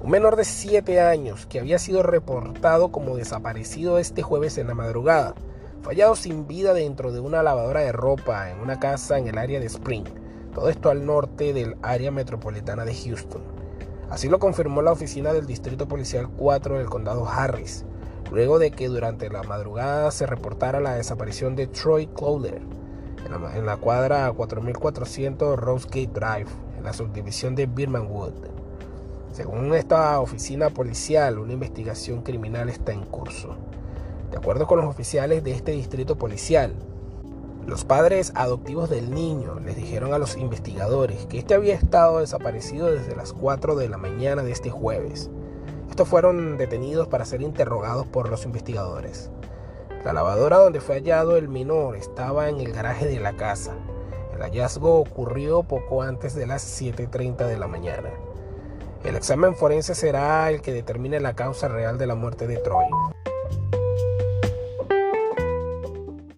un menor de 7 años que había sido reportado como desaparecido este jueves en la madrugada, fallado sin vida dentro de una lavadora de ropa en una casa en el área de Spring, todo esto al norte del área metropolitana de Houston. Así lo confirmó la oficina del Distrito Policial 4 del condado Harris, luego de que durante la madrugada se reportara la desaparición de Troy Clowder en la, cuadra 4400 Rosegate Drive, en la subdivisión de Birmanwood. Según esta oficina policial, una investigación criminal está en curso. De acuerdo con los oficiales de este distrito policial, los padres adoptivos del niño les dijeron a los investigadores que este había estado desaparecido desde las 4 de la mañana de este jueves. Estos fueron detenidos para ser interrogados por los investigadores. La lavadora donde fue hallado el menor estaba en el garaje de la casa. El hallazgo ocurrió poco antes de las 7.30 de la mañana. El examen forense será el que determine la causa real de la muerte de Troy.